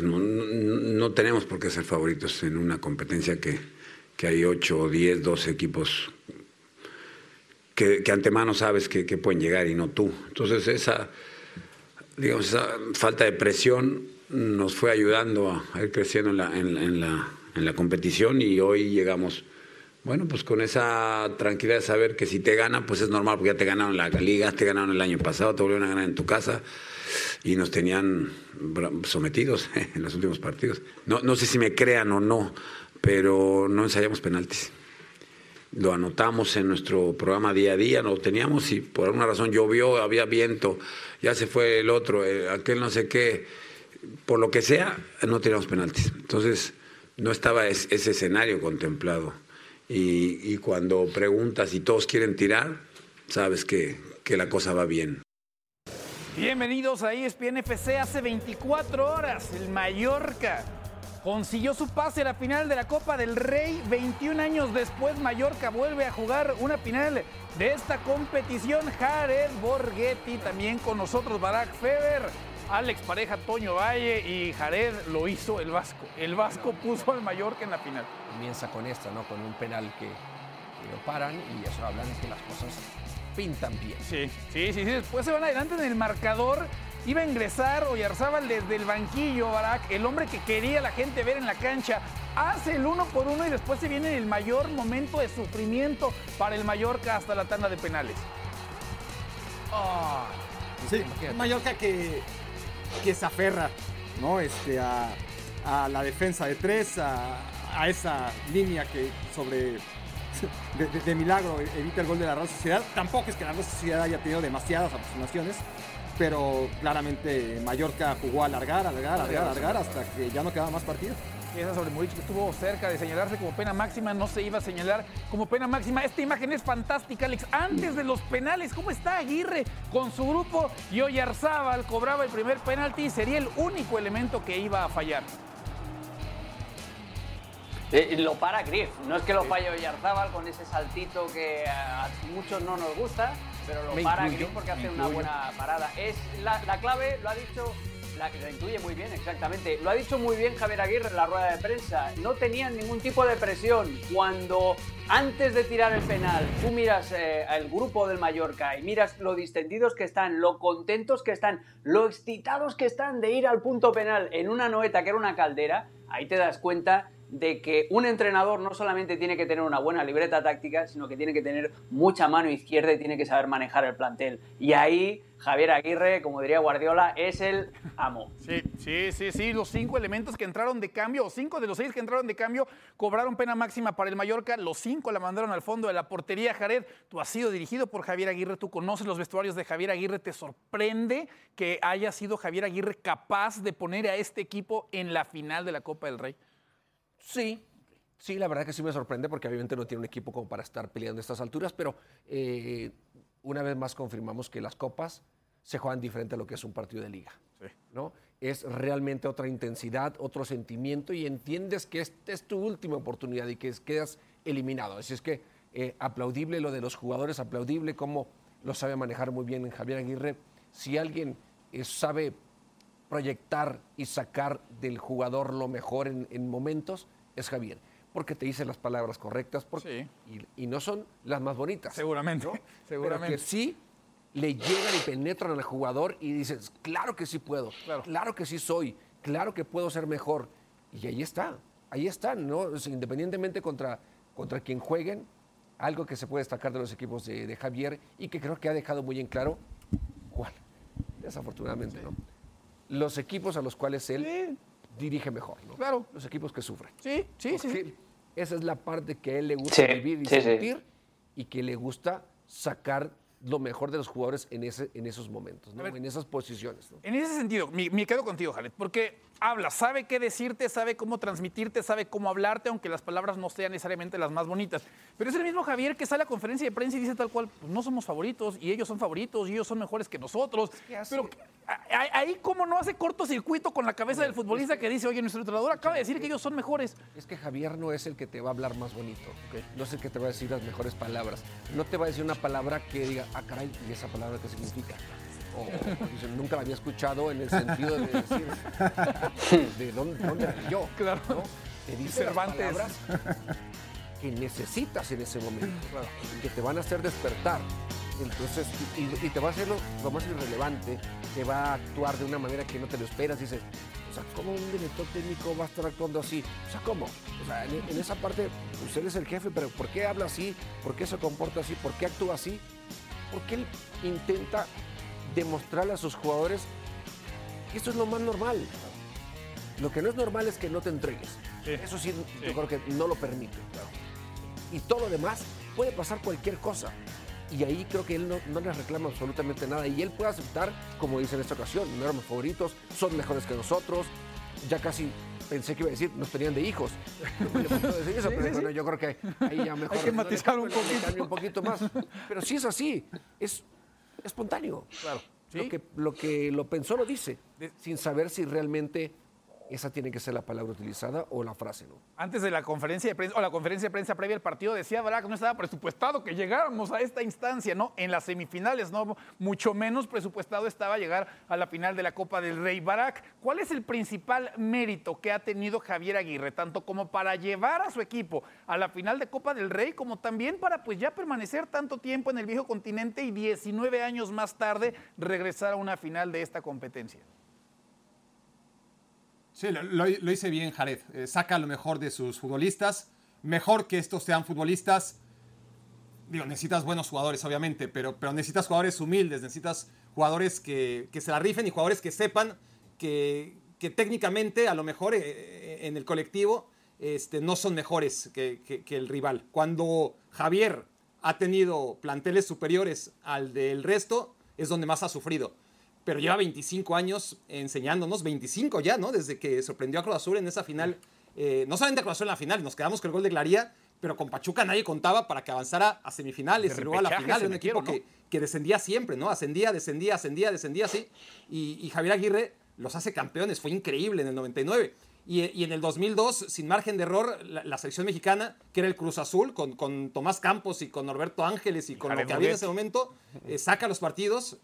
No, tenemos por qué ser favoritos en una competencia que, que hay 8, 10, 12 equipos que, antemano sabes que, pueden llegar y no tú. Entonces esa, digamos, esa falta de presión nos fue ayudando a, a ir creciendo en la, en, la, en la competición y hoy llegamos, bueno, pues con esa tranquilidad de saber que si te ganan, pues es normal, porque ya te ganaron la liga, te ganaron el año pasado, te volvieron a ganar en tu casa y nos tenían sometidos en los últimos partidos. No, no sé si me crean o no, pero no ensayamos penaltis. Lo anotamos en nuestro programa día a día, lo teníamos y por alguna razón llovió, había viento, ya se fue el otro, eh, aquel no sé qué, por lo que sea, no teníamos penaltis. Entonces, no estaba es- ese escenario contemplado. Y, y cuando preguntas y todos quieren tirar, sabes que, que la cosa va bien. Bienvenidos a ESPN FC hace 24 horas. El Mallorca consiguió su pase a la final de la Copa del Rey. 21 años después, Mallorca vuelve a jugar una final de esta competición. Jared Borghetti también con nosotros, Barack Feber. Alex Pareja, Toño Valle y Jared lo hizo el Vasco. El Vasco puso al Mallorca en la final. comienza con esta, ¿no? Con un penal que, lo paran y eso habla de que las cosas pintan bien. Sí, sí, sí, sí. Después se van adelante en el marcador. Iba a ingresar Oyarzábal desde el banquillo, Barak, el hombre que quería la gente ver en la cancha. Hace el uno por uno y después se viene el mayor momento de sufrimiento para el Mallorca hasta la tanda de penales. Ah, Sí, un Mallorca que, que se aferra ¿no? este, a, a la defensa de tres, a, a esa línea que sobre de, de- de milagro evita el gol de la Real Sociedad. Tampoco es que la Real Sociedad haya tenido demasiadas aproximaciones, pero claramente Mallorca jugó a alargar, alargar, alargar, alargar hasta que ya no quedaba más partido. Esa sobre Muric que estuvo cerca de señalarse como pena máxima, no se iba a señalar como pena máxima. Esta imagen es fantástica, Alex. Antes de los penales, ¿cómo está Aguirre con su grupo? Y Oyarzábal cobraba el primer penalti y sería el único elemento que iba a fallar. Eh, lo para Griff, no es que lo falle Oyarzábal con ese saltito que a muchos no nos gusta, pero lo Me para incluyo, Griff porque hace una incluyo. buena parada. Es la, la clave, lo ha dicho, la, lo intuye muy bien, exactamente. Lo ha dicho muy bien Javier Aguirre en la rueda de prensa. No tenían ningún tipo de presión. Cuando antes de tirar el penal, tú miras eh, al grupo del Mallorca y miras lo distendidos que están, lo contentos que están, lo excitados que están de ir al punto penal en una noeta que era una caldera, ahí te das cuenta de que un entrenador no solamente tiene que tener una buena libreta táctica, sino que tiene que tener mucha mano izquierda y tiene que saber manejar el plantel. Y ahí Javier Aguirre, como diría Guardiola, es el amo. Sí, sí, sí, sí. Los cinco elementos que entraron de cambio, o cinco de los seis que entraron de cambio, cobraron pena máxima para el Mallorca. Los cinco la mandaron al fondo de la portería. Jared, tú has sido dirigido por Javier Aguirre, tú conoces los vestuarios de Javier Aguirre. ¿Te sorprende que haya sido Javier Aguirre capaz de poner a este equipo en la final de la Copa del Rey? Sí, sí, la verdad que sí me sorprende porque obviamente no tiene un equipo como para estar peleando a estas alturas, pero eh, una vez más confirmamos que las copas se juegan diferente a lo que es un partido de liga. ¿no? Es realmente otra intensidad, otro sentimiento y entiendes que esta es tu última oportunidad y que es- quedas eliminado. Así es que eh, aplaudible lo de los jugadores, aplaudible cómo lo sabe manejar muy bien Javier Aguirre. Si alguien eh, sabe proyectar y sacar del jugador lo mejor en, en momentos es Javier, porque te dice las palabras correctas porque, y, y no son las más bonitas. Seguramente, ¿no? seguramente. Pero que sí le llegan y penetran al jugador y dices, claro que sí puedo, Claro. claro, que sí soy, claro que puedo ser mejor. Y ahí está, ahí están, ¿no? O sea, independientemente contra, contra quien jueguen, algo que se puede destacar de los equipos de, de Javier y que creo que ha dejado muy en claro, ¿cuál? Desafortunadamente, ¿no? Los equipos a los cuales él dirige mejor, ¿no? Claro. Los equipos que sufren. Sí, sí, sí. Porque sí. Esa es la parte que a él le gusta Sí, vivir y sí, sí. sentir y que le gusta sacar lo mejor de los jugadores en, ese, en esos momentos, ¿no? Ver. en esas posiciones. ¿no? En ese sentido, me, me quedo contigo, Jared, porque habla, sabe qué decirte, sabe cómo transmitirte, sabe cómo hablarte, aunque las palabras no sean necesariamente las más bonitas. Pero es el mismo Javier que sale a conferencia de prensa y dice tal cual, pues no somos favoritos y ellos son favoritos y ellos son mejores que nosotros. Pero ahí cómo no hace cortocircuito con la cabeza del futbolista que dice, oye, nuestro entrenador acaba de decir que ellos son mejores. Es que Javier no es el que te va a hablar más bonito, no es el que te va a decir las mejores palabras, no te va a decir una palabra que diga, ah, caray, ¿y esa palabra qué significa? O, dice, nunca la había escuchado en el sentido de decir, ¿de dónde, dónde yo? Claro. ¿no? Te dice las Cervantes. palabras que necesitas en ese momento, que te van a hacer despertar. Entonces, y, y- y te va a hacer lo, lo más irrelevante, te va a actuar de una manera que no te lo esperas. Dices, o sea, ¿cómo un director técnico va a estar actuando así? O sea, ¿cómo? O sea, en, en esa parte, usted es el jefe, pero ¿por qué habla así? ¿Por qué se comporta así? ¿Por qué actúa así? Porque él intenta demostrarle a sus jugadores que esto es lo más normal. Lo que no es normal es que no te entregues. Sí. Eso sí, Sí. yo creo que no lo permite. Y todo lo demás puede pasar cualquier cosa. Y ahí creo que él no, no les reclama absolutamente nada. Y él puede aceptar, como dice en esta ocasión, no éramos favoritos, son mejores que nosotros. Ya casi pensé que iba a decir, nos tenían de hijos. No le decir eso, pero bueno, yo creo que ahí ya mejor. Hay que no matizar un poquito. un poquito más. Pero sí es así, es espontáneo. Claro. Lo, que, lo que lo pensó lo dice, sin saber si realmente esa tiene que ser la palabra utilizada o la frase, ¿no? Antes de la conferencia de prensa, o la conferencia de prensa previa al partido, decía Barak, no estaba presupuestado que llegáramos a esta instancia, ¿no? En las semifinales, ¿no? Mucho menos presupuestado estaba llegar a la final de la Copa del Rey. Barak, ¿cuál es el principal mérito que ha tenido Javier Aguirre, tanto como para llevar a su equipo a la final de Copa del Rey, como también para pues ya permanecer tanto tiempo en el viejo continente y 19 años más tarde regresar a una final de esta competencia? Sí, lo, lo- hice bien Jared. Eh, saca lo mejor de sus futbolistas. Mejor que estos sean futbolistas. Digo, necesitas buenos jugadores, obviamente, pero, pero necesitas jugadores humildes, necesitas jugadores que, que se la rifen y jugadores que sepan que, que técnicamente, a lo mejor eh, eh, en el colectivo, este, no son mejores que, que- que el rival. Cuando Javier ha tenido planteles superiores al del resto, es donde más ha sufrido pero lleva 25 años enseñándonos, 25 ya, ¿no? Desde que sorprendió a Cruz Azul en esa final. Eh, no solamente a Cruz Azul en la final, nos quedamos con el gol de Glaría, pero con Pachuca nadie contaba para que avanzara a semifinales y luego a la final. un equipo que, que descendía siempre, ¿no? Ascendía, descendía, ascendía, descendía, así. Y, y Javier Aguirre los hace campeones, fue increíble en el 99. Y, y en el 2002, sin margen de error, la, la selección mexicana, que era el Cruz Azul, con, con Tomás Campos y con Norberto Ángeles y con Jared lo que había en ese momento, eh, saca los partidos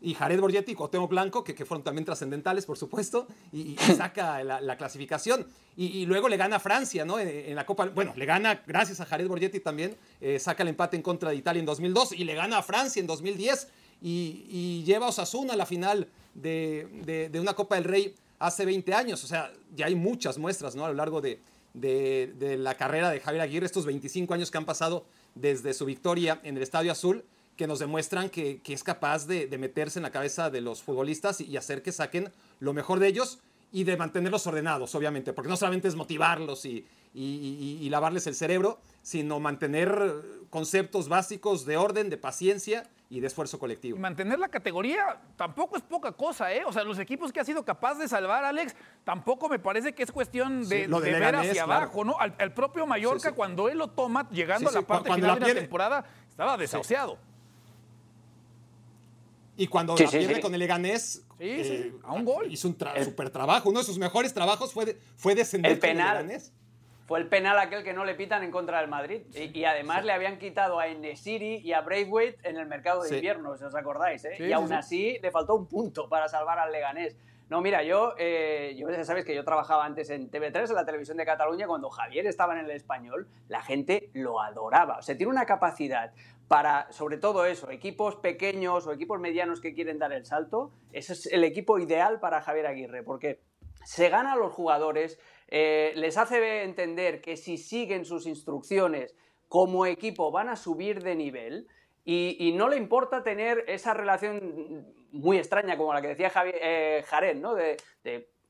y Jared Borgetti y Cuauhtémoc Blanco, que, que fueron también trascendentales, por supuesto, y, y saca la, la clasificación. Y, y luego le gana a Francia, ¿no? En, en la Copa, bueno, le gana, gracias a Jared Borgetti también, eh, saca el empate en contra de Italia en 2002 y le gana a Francia en 2010 y, y lleva a Osasuna a la final de, de- de una Copa del Rey hace 20 años. O sea, ya hay muchas muestras, ¿no? A lo largo de, de- de la carrera de Javier Aguirre, estos 25 años que han pasado desde su victoria en el Estadio Azul que nos demuestran que, que es capaz de, de meterse en la cabeza de los futbolistas y, y hacer que saquen lo mejor de ellos y de mantenerlos ordenados, obviamente, porque no solamente es motivarlos y, y- y- y lavarles el cerebro, sino mantener conceptos básicos de orden, de paciencia y de esfuerzo Y colectivo. mantener la categoría tampoco es poca cosa, ¿eh? O sea, los equipos que ha sido capaz de salvar, Alex, tampoco me parece que es cuestión de, Sí, lo de de ver Leganés, hacia claro. abajo, ¿no? Al, al propio Mallorca, Sí, sí. cuando él lo toma, llegando a la parte final la de la temporada, estaba desahuciado. Y cuando Sí, la sí, pierde sí. con el Leganés, eh, a un gol. hizo un tra- super trabajo. Uno de sus mejores trabajos fue, de- fue descender El con el penal. Leganés. Fue el penal aquel que no le pitan en contra del Madrid. Y, y además le habían quitado a Enesiri y a Braithwaite en el mercado de Sí. invierno, si os acordáis. ¿eh? Sí, y sí, aún sí. así le faltó un punto para salvar al Leganés. No, mira, yo, eh, yo ya sabes que yo trabajaba antes en TV3, en la televisión de Cataluña, cuando Javier estaba en el español, la gente lo adoraba. O sea, tiene una capacidad para, sobre todo eso, equipos pequeños o equipos medianos que quieren dar el salto. Ese es el equipo ideal para Javier Aguirre, porque se gana a los jugadores, eh, les hace entender que si siguen sus instrucciones como equipo van a subir de nivel y, no le importa tener esa relación muy extraña como la que decía Javi- eh, ¿no? De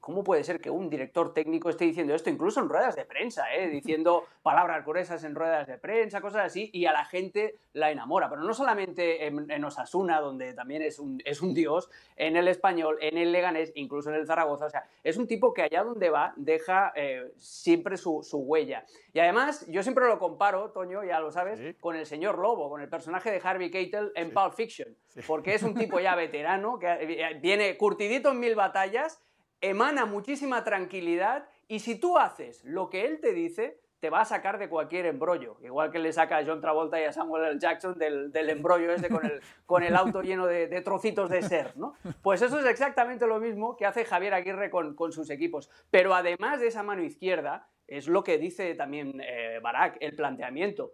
cómo puede ser que un director técnico esté diciendo esto, incluso en ruedas de prensa, ¿eh? diciendo palabras gruesas en ruedas de prensa, cosas así, y a la gente la enamora. Pero no solamente en, en Osasuna, donde también es un, es un dios, en el español, en el Leganés, incluso en el Zaragoza. O sea, es un tipo que allá donde va deja eh, siempre su, su huella. Y además, yo siempre lo comparo, Toño, ya lo sabes, Sí. con el señor Lobo, con el personaje de Harvey Keitel en Pulp Fiction. Porque es un tipo ya veterano, que viene curtidito en mil batallas, emana muchísima tranquilidad y si tú haces lo que él te dice, te va a sacar de cualquier embrollo, igual que le saca a John Travolta y a Samuel L. Jackson del, del embrollo ese con el, con el auto lleno de, de trocitos de ser, ¿no? Pues eso es exactamente lo mismo que hace Javier Aguirre con, con sus equipos. Pero además de esa mano izquierda, es lo que dice también eh, Barak, el planteamiento.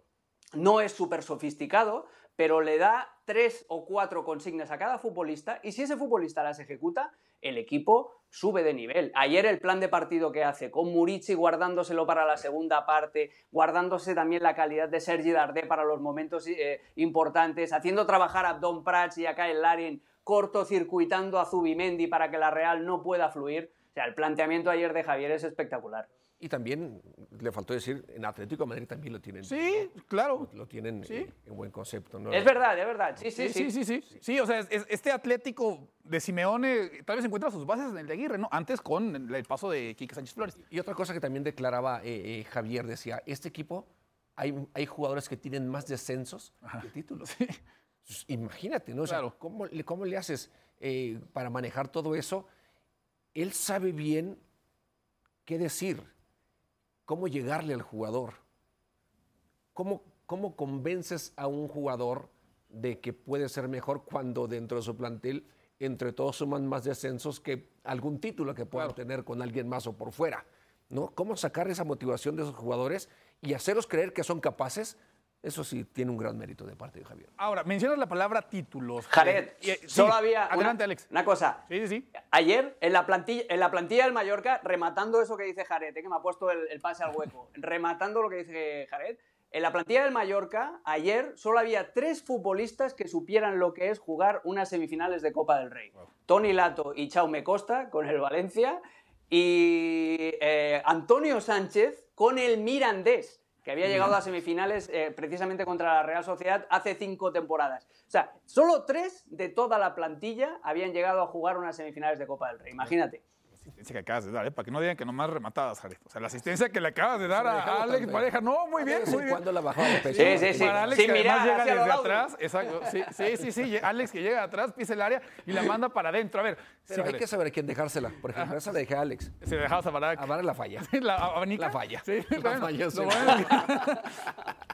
No es súper sofisticado, pero le da tres o cuatro consignas a cada futbolista y si ese futbolista las ejecuta, el equipo sube de nivel. Ayer el plan de partido que hace con Murici guardándoselo para la segunda parte, guardándose también la calidad de Sergi Dardé para los momentos eh, importantes, haciendo trabajar a Don Prats y a Kyle Larin cortocircuitando a Zubimendi para que la Real no pueda fluir. O sea, el planteamiento ayer de Javier es espectacular. Y también le faltó decir, en Atlético de Madrid también lo tienen. Sí, claro. Lo tienen Sí. en, en buen concepto. ¿no? Es verdad, es verdad. Sí, sí, Sí, sí, sí, sí. Sí, o sea, es- es- este Atlético de Simeone tal vez encuentra sus bases en el de Aguirre, ¿no? Antes con el paso de Quique Sánchez Flores. Y otra cosa que también declaraba eh, eh, Javier, decía, este equipo, hay, hay jugadores que tienen más descensos que títulos. Entonces, imagínate, ¿no? O sea, Claro. ¿cómo, le- ¿Cómo le haces eh, para manejar todo eso? Él sabe bien qué decir, cómo llegarle al jugador, cómo, cómo convences a un jugador de que puede ser mejor cuando dentro de su plantel entre todos suman más descensos que algún título que puedan tener con alguien más o por fuera. ¿no? ¿Cómo sacar esa motivación de esos jugadores y hacerlos creer que son capaces? Eso sí tiene un gran mérito de parte de Javier. Ahora, mencionas la palabra títulos. Jared, eh, sí, solo había. una- Adelante, Alex. Una cosa. Sí, sí, sí. Ayer, en la, plantilla, en la plantilla del Mallorca, rematando eso que dice Jared, eh, que me ha puesto el, el pase al hueco, rematando lo que dice Jared, en la plantilla del Mallorca, ayer solo había tres futbolistas que supieran lo que es jugar unas semifinales de Copa del Rey. Tony Lato y Chaume Costa con el Valencia y eh, Antonio Sánchez con el Mirandés que había llegado a semifinales eh, precisamente contra la Real Sociedad hace cinco temporadas. O sea, solo tres de toda la plantilla habían llegado a jugar unas semifinales de Copa del Rey. Imagínate. Asistencia que acabas de dar, ¿eh? para que no digan que nomás rematadas, Jared. O sea, la asistencia que le acabas de dar la a Alex. Pareja. No, muy bien, muy en bien. cuando la bajaba de pecho. Sí, sí, sí. Para Alex, que además mirar llega desde atrás. Exacto. Sí, sí, sí, sí. Alex que llega atrás, pisa el área y la manda para adentro. A ver, sí, Pero hay Jared. que saber a quién dejársela. Por ejemplo, esa la dejé a Alex. Se dejabas a Barak. A Vara la falla. La abanica. La falla. Sí, La bueno, sí.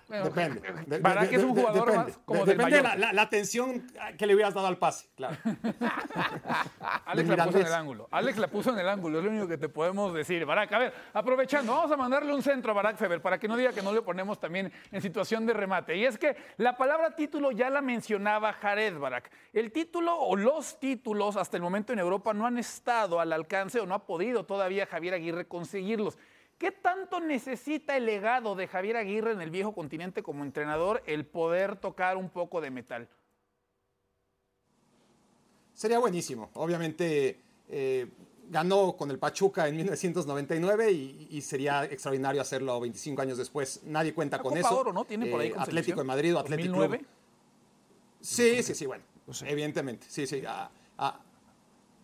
bueno Depende. De- de- Barak de- es un jugador depende. más como De- del Depende de la, la- la atención que le hubieras dado al pase, claro. Alex la puso en el ángulo. Alex la puso en el ángulo, es lo único que te podemos decir. Barak, a ver, aprovechando, vamos a mandarle un centro a Barak Feber para que no diga que no le ponemos también en situación de remate. Y es que la palabra título ya la mencionaba Jared Barak. El título o los títulos hasta el momento en Europa no han estado al alcance o no ha podido todavía Javier Aguirre conseguirlos. ¿Qué tanto necesita el legado de Javier Aguirre en el viejo continente como entrenador el poder tocar un poco de metal? Sería buenísimo. Obviamente eh, ganó con el Pachuca en 1999 y, y sería extraordinario hacerlo 25 años después. Nadie cuenta La con Copa eso. Oro, ¿no? Tiene por ahí Eh, Atlético de Madrid o Atlético 2009. Club. Sí, sí, sí, bueno. Evidentemente. Sí, sí. ah, ah,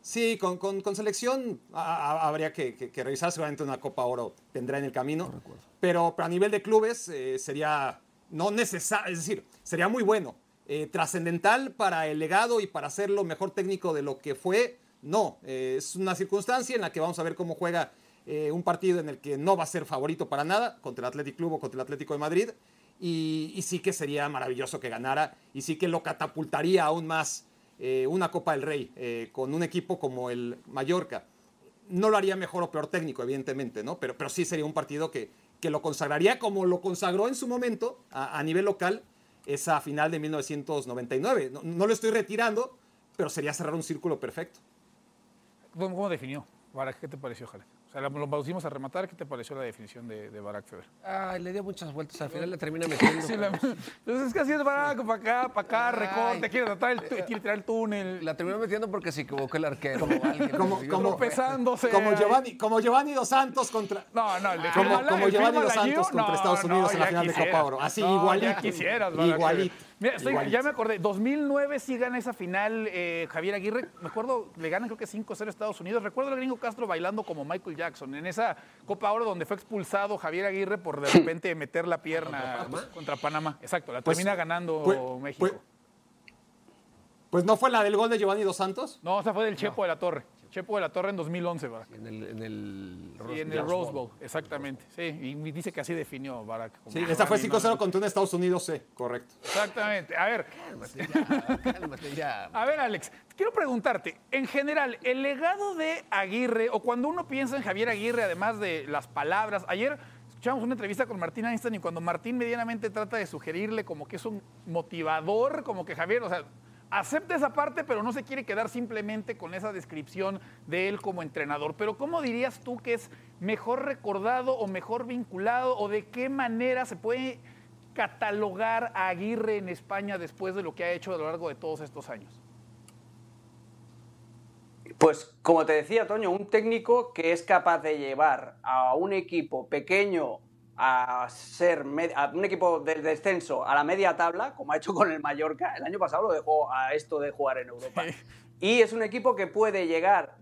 sí, con, con- con selección ah, habría que, que- que revisar. Seguramente una Copa Oro tendrá en el camino. pero, pero a nivel de clubes eh, sería no necesario, es decir, sería muy bueno. Eh, trascendental para el legado y para hacerlo mejor técnico de lo que fue, no. Eh, es una circunstancia en la que vamos a ver cómo juega eh, un partido en el que no va a ser favorito para nada contra el Athletic Club o contra el Atlético de Madrid. Y, sí que sería maravilloso que ganara y sí que lo catapultaría aún más eh, una Copa del Rey con un equipo como el Mallorca. No lo haría mejor o peor técnico, evidentemente, ¿no? Pero, pero sí sería un partido que, que lo consagraría como lo consagró en su momento a, nivel local esa final de 1999. No, no lo estoy retirando, pero sería cerrar un círculo perfecto. ¿Cómo, cómo definió? Barak, ¿qué te pareció, Jared? O sea, lo pusimos a rematar. ¿Qué te pareció la definición de, de Barak Feber? Ay, le dio muchas vueltas. Al final le termina metiendo. Sí, la- entonces es que así es Barak, para acá, para acá, recorte, quiere tratar el, tu- quiere tirar el túnel, La terminó metiendo porque se equivocó el arquero. o alguien. Como, como, tropezándose. como. Giovanni, como Giovanni Dos Santos contra... No, no, el de Como- como Giovanni Dos la Santos contra Estados Unidos en la final de Copa. Oro. Así, No, igualito. Ya quisieras, Barak Igualito. Mira, estoy- ya me acordé, 2009 sí gana esa final eh, Javier Aguirre. Me acuerdo, le ganan creo que 5-0 a Estados Unidos. Recuerdo al gringo Castro bailando como Michael Jackson en esa Copa Oro donde fue expulsado Javier Aguirre por de repente meter la pierna contra Panamá. Exacto, la Pues, termina ganando pues, México. pues- Pues no fue la del gol de Giovanni Dos Santos. no, esa fue del Chepo de la Torre. Chepo de la Torre en 2011, Barack. En el, en el, Y en el Rose Bowl, exactamente. Sí, y dice que así definió Barack. como Sí, esa fue Giovanni 5-0 contra un Estados Unidos C, correcto. Exactamente. A ver, Cálmate ya. a ver, Alex, quiero preguntarte, en general, el legado de Aguirre, o cuando uno piensa en Javier Aguirre, además de las palabras, ayer escuchamos una entrevista con Martín Einstein y cuando Martín medianamente trata de sugerirle como que es un motivador, como que Javier, o sea, acepta esa parte, pero no se quiere quedar simplemente con esa descripción de él como entrenador. Pero ¿cómo dirías tú que es mejor recordado o mejor vinculado o de qué manera se puede catalogar a Aguirre en España después de lo que ha hecho a lo largo de todos estos años? Pues como te decía, Toño, un técnico que es capaz de llevar a un equipo pequeño a ser a un equipo del descenso a la media tabla, como ha hecho con el Mallorca, el año pasado lo dejó a esto de jugar en Europa. Y es un equipo que puede llegar,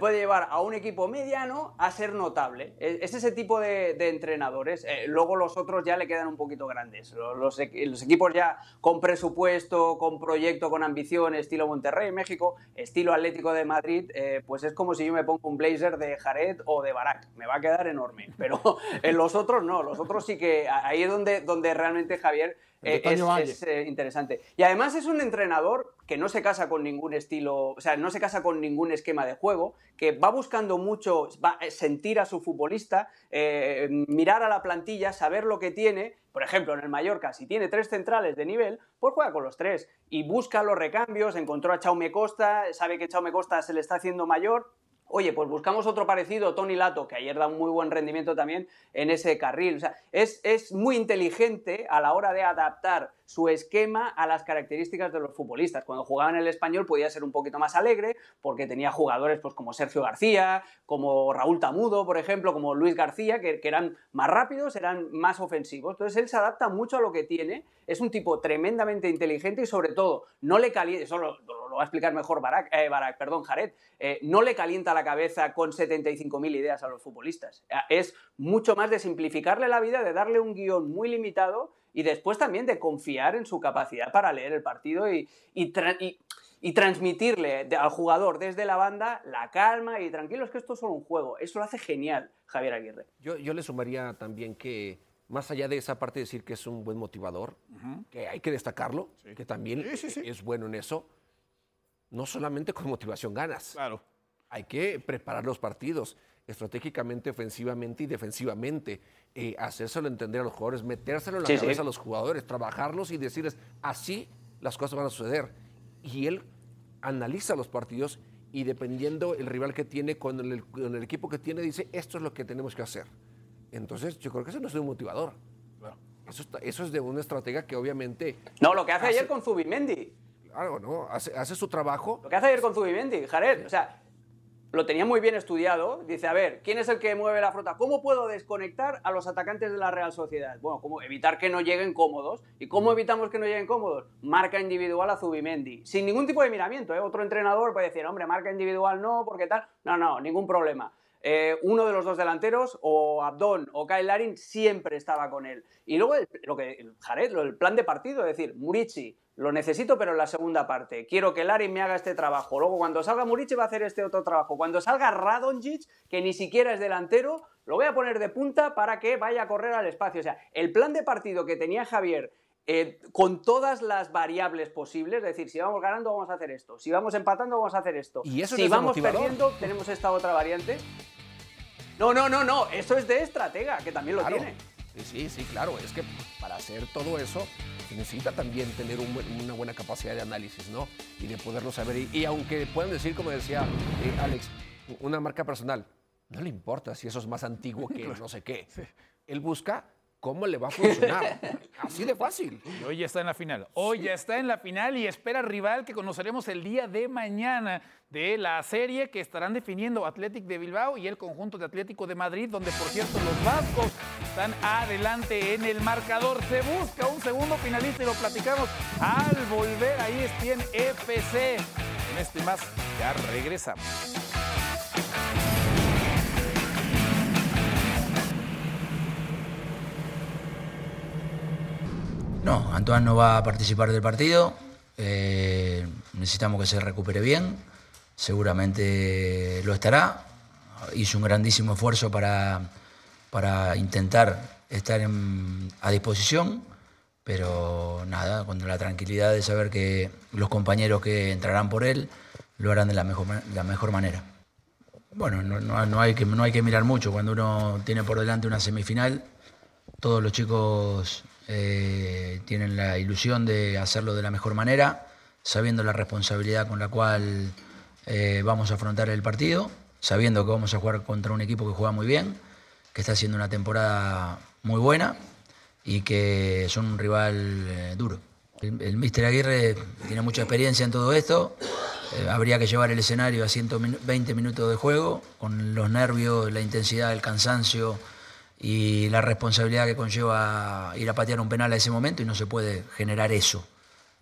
puede llevar a un equipo mediano a ser notable. Es, es ese tipo de, entrenadores. Eh, luego los otros ya le quedan un poquito grandes. Los, los equ- los equipos ya con presupuesto, con proyecto, con ambición, estilo Monterrey, México, estilo Atlético de Madrid, eh, pues es como si yo me pongo un blazer de Jared o de Barak. Me va a quedar enorme. Pero en los otros no. Los otros sí que ahí es donde, donde realmente Javier eh, es, eh, interesante. Y además es un entrenador que no se casa con ningún estilo, o sea, no se casa con ningún esquema de juego, que va buscando mucho, va a sentir a su futbolista, eh, mirar a la plantilla, saber lo que tiene. Por ejemplo, en el Mallorca, si tiene tres centrales de nivel, pues juega con los tres y busca los recambios. Encontró a Chaume Costa, sabe que Chaume Costa se le está haciendo mayor. Oye, pues buscamos otro parecido, Tony Lato, que ayer da un muy buen rendimiento también en ese carril. O sea, es, es muy inteligente a la hora de adaptar su esquema a las características de los futbolistas. Cuando jugaba en el español podía ser un poquito más alegre, porque tenía jugadores pues, como Sergio García, como Raúl Tamudo, por ejemplo, como Luis García, que, eran más rápidos, eran más ofensivos. Entonces él se adapta mucho a lo que tiene, es un tipo tremendamente inteligente y sobre todo no le calienta, eso lo, va a explicar mejor Barak, eh, perdón, Jared, eh, no le calienta la cabeza con 75.000 ideas a los futbolistas. Eh, Es mucho más de simplificarle la vida, de darle un guion muy limitado y después también de confiar en su capacidad para leer el partido y, y tra- y- y transmitirle de- al jugador desde la banda la calma y tranquilos que esto es solo un juego. Eso lo hace genial Javier Aguirre. Yo, yo le sumaría también que, más allá de esa parte de decir que es un buen motivador, que hay que destacarlo, que también Sí, sí, sí. es bueno en eso, no solamente con motivación ganas. Claro. Hay que preparar los partidos estratégicamente, ofensivamente y defensivamente, eh, hacérselo entender a los jugadores, metérselo en la Sí, sí. cabeza a los jugadores, trabajarlos y decirles, así las cosas van a suceder. Y él analiza los partidos y dependiendo el rival que tiene, con el, con el equipo que tiene, dice, esto es lo que tenemos que hacer. Entonces, yo creo que eso no es de un motivador. Eso, está- eso es de una estratega que obviamente, No, lo que hace ayer Hace- con Zubimendi. claro, ¿no? Hace, hace su trabajo Lo que hace ayer con Zubimendi, Jared, o sea, lo tenía muy bien estudiado. Dice, a ver, ¿quién es el que mueve la flota? ¿Cómo puedo desconectar a los atacantes de la Real Sociedad? Bueno, ¿cómo evitar que no lleguen cómodos? ¿Y cómo evitamos que no lleguen cómodos? Marca individual a Zubimendi. Sin ningún tipo de miramiento, ¿eh? Otro entrenador puede decir, hombre, marca individual no, porque tal. No, no, ningún problema. Eh, uno de los dos delanteros, o Abdón o Kyle Larin, siempre estaba con él. Y luego lo que Jared, el plan de partido, es decir, Murici, lo necesito, pero en la segunda parte. Quiero que Larin me haga este trabajo. Luego, cuando salga Murici, va a hacer este otro trabajo. Cuando salga Radonjic, que ni siquiera es delantero, lo voy a poner de punta para que vaya a correr al espacio. O sea, el plan de partido que tenía Javier eh, con todas las variables posibles, es decir, si vamos ganando vamos a hacer esto, si vamos empatando vamos a hacer esto, Y eso si vamos perdiendo tenemos esta otra variante. No, no, no, no, eso es de estratega, que también lo tiene. Sí, sí, sí, claro. Es que para hacer todo eso se necesita también tener un una buena capacidad de análisis, ¿no? Y de poderlo saber. Y, y aunque puedan decir, como decía eh, Alex, una marca personal, no le importa si eso es más antiguo que no sé qué. Él busca cómo le va a funcionar. Así de fácil. Y hoy ya está en la final. Hoy ya está en la final y espera rival que conoceremos el día de mañana de la serie que estarán definiendo Athletic de Bilbao y el conjunto de Atlético de Madrid, donde por cierto los vascos están adelante en el marcador. Se busca un segundo finalista y lo platicamos al volver ahí es bien FC. En este más, ya regresamos. No, Antoine no va a participar del partido. Eh, necesitamos que se recupere bien. seguramente lo estará. Hizo un grandísimo esfuerzo para, para intentar estar a disposición, pero nada, con la tranquilidad de saber que los compañeros que entrarán por él lo harán de la mejor, la mejor manera. Bueno, no, hay que, no hay que mirar mucho. Cuando uno tiene por delante una semifinal, todos los chicos eh, tienen la ilusión de hacerlo de la mejor manera, sabiendo la responsabilidad con la cual eh, vamos a afrontar el partido, sabiendo que vamos a jugar contra un equipo que juega muy bien, que está haciendo una temporada muy buena y que son un rival eh, duro. El, el Mister Aguirre tiene mucha experiencia en todo esto, habría que llevar el escenario a 120 minutos de juego, con los nervios, la intensidad, el cansancio y la responsabilidad que conlleva ir a patear un penal a ese momento y no se puede generar eso.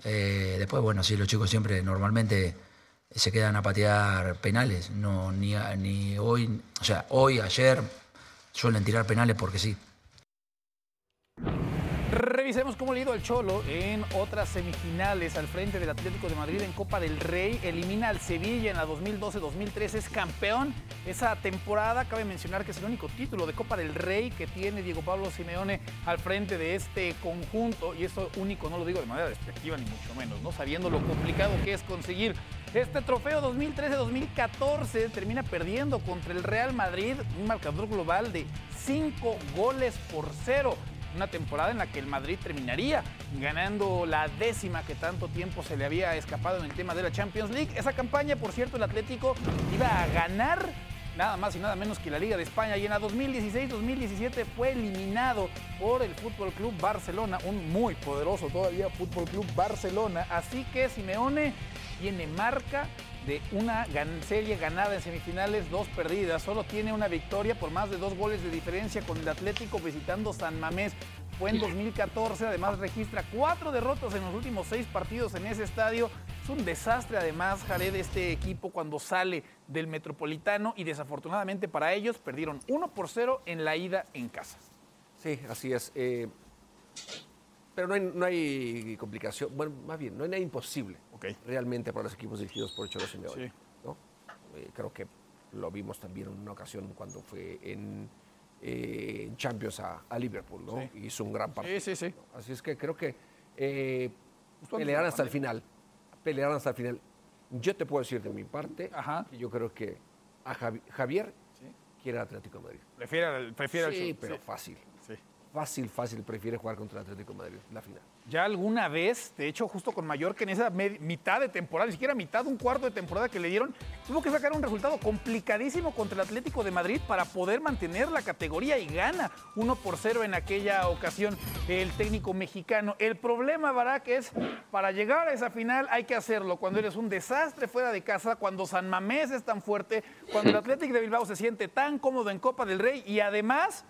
Eh, después, bueno, sí, los chicos siempre normalmente se quedan a patear penales, no ni, ni hoy, o sea, hoy, ayer suelen tirar penales porque sí. Revisemos cómo le ha ido al Cholo en otras semifinales al frente del Atlético de Madrid en Copa del Rey. Elimina al Sevilla en la 2012-2013, es campeón. Esa temporada cabe mencionar que es el único título de Copa del Rey que tiene Diego Pablo Simeone al frente de este conjunto. Y eso único no lo digo de manera despectiva ni mucho menos, ¿no? Sabiendo lo complicado que es conseguir este trofeo 2013-2014 termina perdiendo contra el Real Madrid, un marcador global de 5 goles por 0 una temporada en la que el Madrid terminaría ganando la décima que tanto tiempo se le había escapado en el tema de la Champions League. Esa campaña, por cierto, el Atlético iba a ganar nada más y nada menos que la Liga de España y en la 2016-2017 fue eliminado por el Fútbol Club Barcelona, un muy poderoso todavía Fútbol Club Barcelona, así que Simeone tiene marca de una serie ganada en semifinales, dos perdidas. Solo tiene una victoria por más de dos goles de diferencia con el Atlético visitando San Mamés. Fue en 2014, además registra cuatro derrotas en los últimos seis partidos en ese estadio. Es un desastre además, Jared, este equipo cuando sale del Metropolitano y desafortunadamente para ellos perdieron 1 por 0 en la ida en casa. Sí, así es. Eh, pero no hay, no hay, complicación, bueno, más bien, no hay nada imposible realmente para los equipos dirigidos por Cholo Simeone. ¿no? Eh, creo que lo vimos también en una ocasión cuando fue en, eh, Champions a, Liverpool, ¿no? Hizo un gran partido. Sí, sí, sí. Así es que creo que eh, pelearán hasta el final. Pelearán hasta el final. Yo te puedo decir de mi parte que yo creo que a Javier quiere el Atlético de Madrid. Prefiere, prefiere sí, pero fácil fácil, fácil prefiere jugar contra el Atlético de Madrid, la final. Ya alguna vez, de hecho, justo con Mallorca en esa mitad de temporada, ni siquiera mitad, un cuarto de temporada que le dieron, tuvo que sacar un resultado complicadísimo contra el Atlético de Madrid para poder mantener la categoría y gana 1 por 0 en aquella ocasión el técnico mexicano. El problema, Barak, es para llegar a esa final hay que hacerlo cuando eres un desastre fuera de casa, cuando San Mamés es tan fuerte, cuando el Atlético de Bilbao se siente tan cómodo en Copa del Rey y además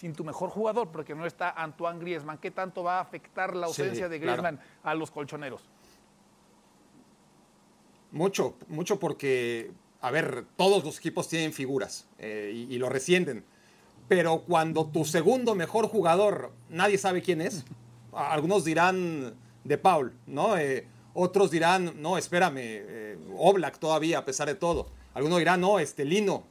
sin tu mejor jugador, porque no está Antoine Griezmann. ¿Qué tanto va a afectar la ausencia de Griezmann a los colchoneros? Mucho, mucho porque, a ver, todos los equipos tienen figuras eh, y, lo resienten. Pero cuando tu segundo mejor jugador, nadie sabe quién es, algunos dirán de Paul, ¿no? Eh, otros dirán, no, espérame, eh, Oblak todavía, a pesar de todo. Algunos dirán, no, este Lino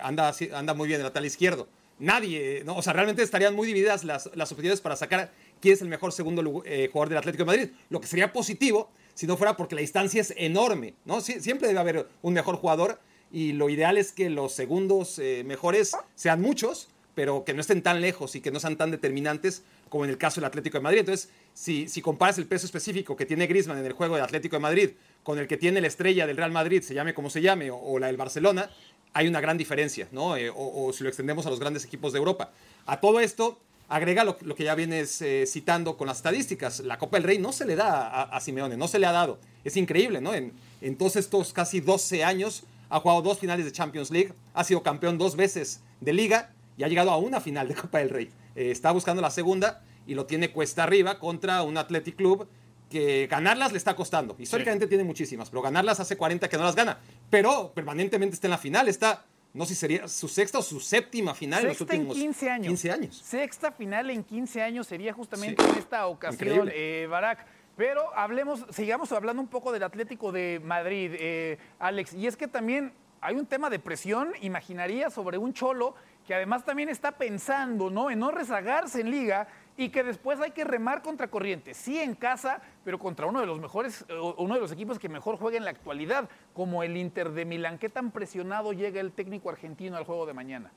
anda, anda muy bien el lateral izquierdo nadie, ¿no? O sea, realmente estarían muy divididas las, las opiniones para sacar quién es el mejor segundo eh, jugador del Atlético de Madrid. Lo que sería positivo si no fuera porque la distancia es enorme, ¿no? siempre debe haber un mejor jugador y lo ideal es que los segundos eh, mejores sean muchos, pero que no estén tan lejos y que no sean tan determinantes como en el caso del Atlético de Madrid. Entonces, si, si comparas el peso específico que tiene Griezmann en el juego del Atlético de Madrid con el que tiene la estrella del Real Madrid, se llame como se llame, o la del Barcelona, hay una gran diferencia, ¿no? Eh, o, si lo extendemos a los grandes equipos de Europa. A todo esto, agrega lo, que ya vienes eh, citando con las estadísticas. La Copa del Rey no se le da a, Simeone, no se le ha dado. Es increíble, ¿no? En, todos estos casi 12 años ha jugado dos finales de Champions League, ha sido campeón dos veces de liga y ha llegado a una final de Copa del Rey. Eh, está buscando la segunda y lo tiene cuesta arriba contra un Athletic Club que ganarlas le está costando. Históricamente tiene muchísimas, pero ganarlas hace 40 que no las gana. Pero permanentemente está en la final, está, no sé si sería su sexta o su séptima final en los últimos 15 años. 15 años. Sexta final en 15 años sería justamente en esta ocasión, eh, Barak. Pero hablemos, sigamos hablando un poco del Atlético de Madrid, eh, Alex. Y es que también hay un tema de presión, imaginaría, sobre un cholo que además también está pensando ¿no? en no rezagarse en liga y que después hay que remar contra corriente. Sí en casa, pero contra uno de los mejores, uno de los equipos que mejor juega en la actualidad, como el Inter de Milán. ¿Qué tan presionado llega el técnico argentino al juego de mañana?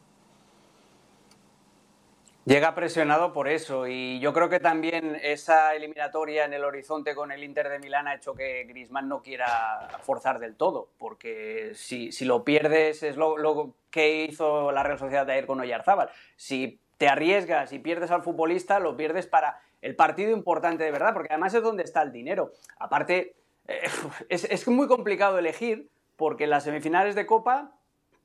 Llega presionado por eso y yo creo que también esa eliminatoria en el horizonte con el Inter de Milán ha hecho que Griezmann no quiera forzar del todo, porque si, si lo pierdes es lo, que hizo la Real Sociedad de ayer con Oyarzábal. Si te arriesgas y pierdes al futbolista, lo pierdes para el partido importante de verdad, porque además es donde está el dinero. Aparte, eh, es, es muy complicado elegir, porque en las semifinales de Copa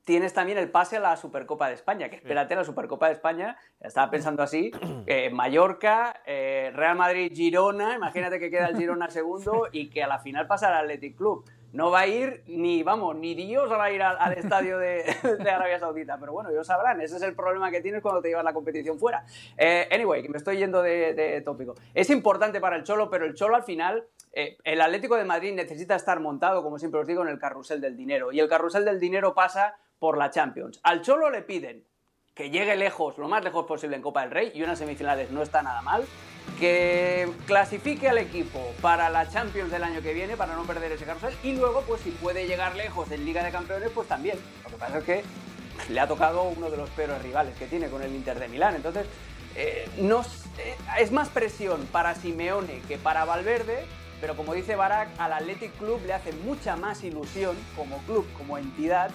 tienes también el pase a la Supercopa de España, que espérate, la Supercopa de España, estaba pensando así, eh, Mallorca, eh, Real Madrid, Girona, imagínate que queda el Girona segundo y que a la final pasa el Athletic Club. No va a ir ni, vamos, ni Dios va a ir al, al estadio de, de, Arabia Saudita, pero bueno, ellos sabrán, ese es el problema que tienes cuando te llevas la competición fuera. Eh, anyway, que me estoy yendo de, de, tópico. Es importante para el Cholo, pero el Cholo al final, eh, el Atlético de Madrid necesita estar montado, como siempre os digo, en el carrusel del dinero. Y el carrusel del dinero pasa por la Champions. Al Cholo le piden que llegue lejos, lo más lejos posible en Copa del Rey, y unas semifinales no está nada mal, que clasifique al equipo para la Champions del año que viene, para no perder ese carrusel, y luego, pues si puede llegar lejos en Liga de Campeones, pues también. Lo que pasa es que le ha tocado uno de los peores rivales que tiene con el Inter de Milán, entonces eh, no, eh, es más presión para Simeone que para Valverde, pero como dice Barak, al Athletic Club le hace mucha más ilusión como club, como entidad,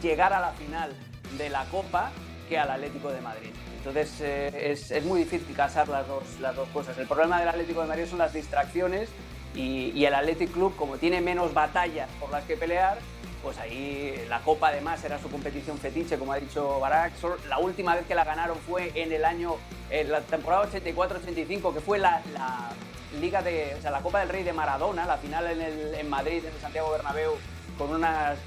llegar a la final de la Copa que al Atlético de Madrid. Entonces eh, es, es, muy difícil casar las dos, las dos cosas. El problema del Atlético de Madrid son las distracciones y, y el Athletic Club, como tiene menos batallas por las que pelear, pues ahí la Copa además era su competición fetiche, como ha dicho Barak. La última vez que la ganaron fue en el año, en la temporada 84-85, que fue la, la, Liga de, o sea, la Copa del Rey de Maradona, la final en, el, en Madrid, en el Santiago Bernabéu, con unas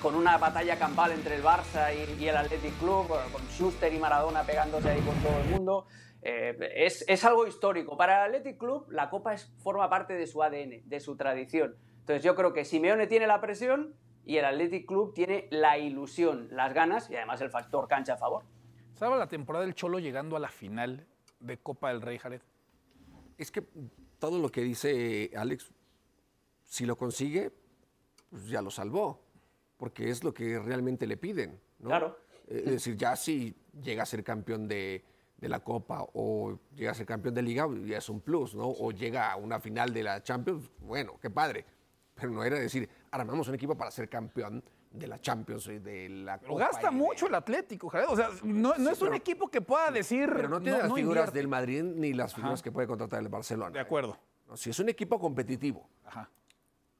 con una batalla campal entre el Barça y, y el Athletic Club, con Schuster y Maradona pegándose ahí con todo el mundo. Eh, es, es, algo histórico. Para el Athletic Club, la Copa es, forma parte de su ADN, de su tradición. Entonces, yo creo que Simeone tiene la presión y el Athletic Club tiene la ilusión, las ganas y además el factor cancha a favor. ¿Sabe la temporada del Cholo llegando a la final de Copa del Rey, Jared? Es que todo lo que dice Alex, si lo consigue, pues ya lo salvó porque es lo que realmente le piden. ¿no? Claro. Es decir, ya si llega a ser campeón de, de, la Copa o llega a ser campeón de Liga, ya es un plus, ¿no? O llega a una final de la Champions, bueno, qué padre. Pero no era decir, armamos un equipo para ser campeón de la Champions y de la Copa. Lo gasta mucho el Atlético, Jared. O sea, no, no sí, es pero, un equipo que pueda decir. Pero no tiene no, las figuras del Madrid ni las figuras Ajá. que puede contratar el Barcelona. De acuerdo. ¿eh? Si es un equipo competitivo Ajá.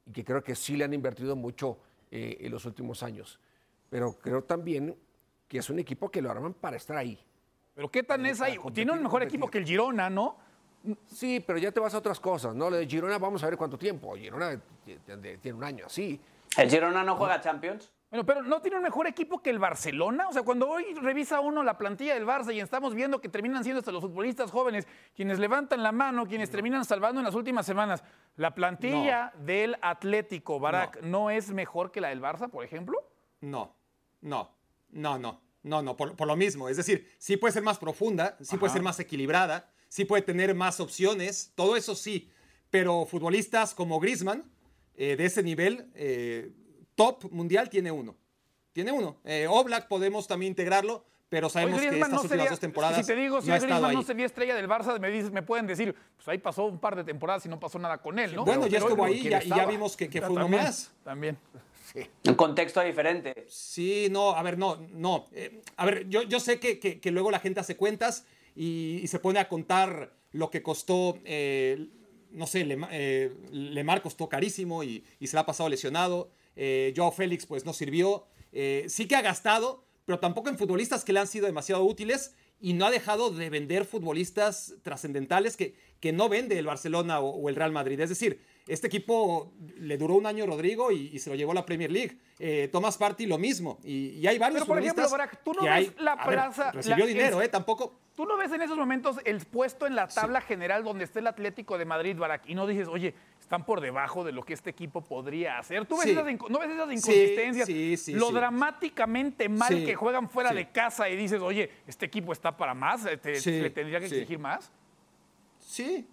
y que creo que sí le han invertido mucho eh, en los últimos años. Pero creo también que es un equipo que lo arman para estar ahí. ¿Pero qué tan es ahí? Tiene un mejor equipo que el Girona, ¿no? Sí, pero ya te vas a otras cosas, ¿no? Lo de Girona vamos a ver cuánto tiempo. Girona tiene un año así. ¿El Girona no juega Champions? Bueno, pero ¿no tiene un mejor equipo que el Barcelona? O sea, cuando hoy revisa uno la plantilla del Barça y estamos viendo que terminan siendo hasta los futbolistas jóvenes quienes levantan la mano, quienes no. terminan salvando en las últimas semanas, ¿la plantilla no. del Atlético, Barak, no. no. es mejor que la del Barça, por ejemplo? No, no, no, no, no, no, por, por lo mismo. Es decir, sí puede ser más profunda, sí Ajá. puede ser más equilibrada, sí puede tener más opciones, todo eso sí, pero futbolistas como Griezmann, eh, de ese nivel, eh, top mundial tiene uno. Tiene uno. Eh, Oblak podemos también integrarlo, pero sabemos Oye, que estas no últimas sería, dos temporadas. Si te digo, si no Griezmann no sería estrella del Barça, me, dices, me pueden decir, pues ahí pasó un par de temporadas y no pasó nada con él, ¿no? Bueno, pero, ya estuvo ahí ya, y ya vimos que, que fue también, uno más. También. Sí. Un contexto diferente. Sí, no, a ver, no, no. Eh, a ver, yo, yo sé que, que, que, luego la gente hace cuentas y, y, se pone a contar lo que costó. Eh, no sé, Lemar, eh, Lemar costó carísimo y, y se la ha pasado lesionado. Eh, Joao Félix pues no sirvió. Eh, sí que ha gastado, pero tampoco en futbolistas que le han sido demasiado útiles y no ha dejado de vender futbolistas trascendentales que, que no vende el Barcelona o, o, el Real Madrid. Es decir, este equipo le duró un año Rodrigo y, y se lo llevó a la Premier League. Eh, Thomas Party lo mismo. Y, y hay varios Pero, por ejemplo, futbolistas Brack, tú no que ves hay- la ver, plaza- recibió la- dinero, ¿eh? Tampoco. ¿Tú no ves en esos momentos el puesto en la tabla general donde está el Atlético de Madrid, Barak, y no dices, oye, están por debajo de lo que este equipo podría hacer? ¿Tú ves Sí. esas, no ves esas inconsistencias? sí, sí, lo dramáticamente mal que juegan fuera de casa y dices, oye, este equipo está para más, te- le tendría que exigir más. Sí.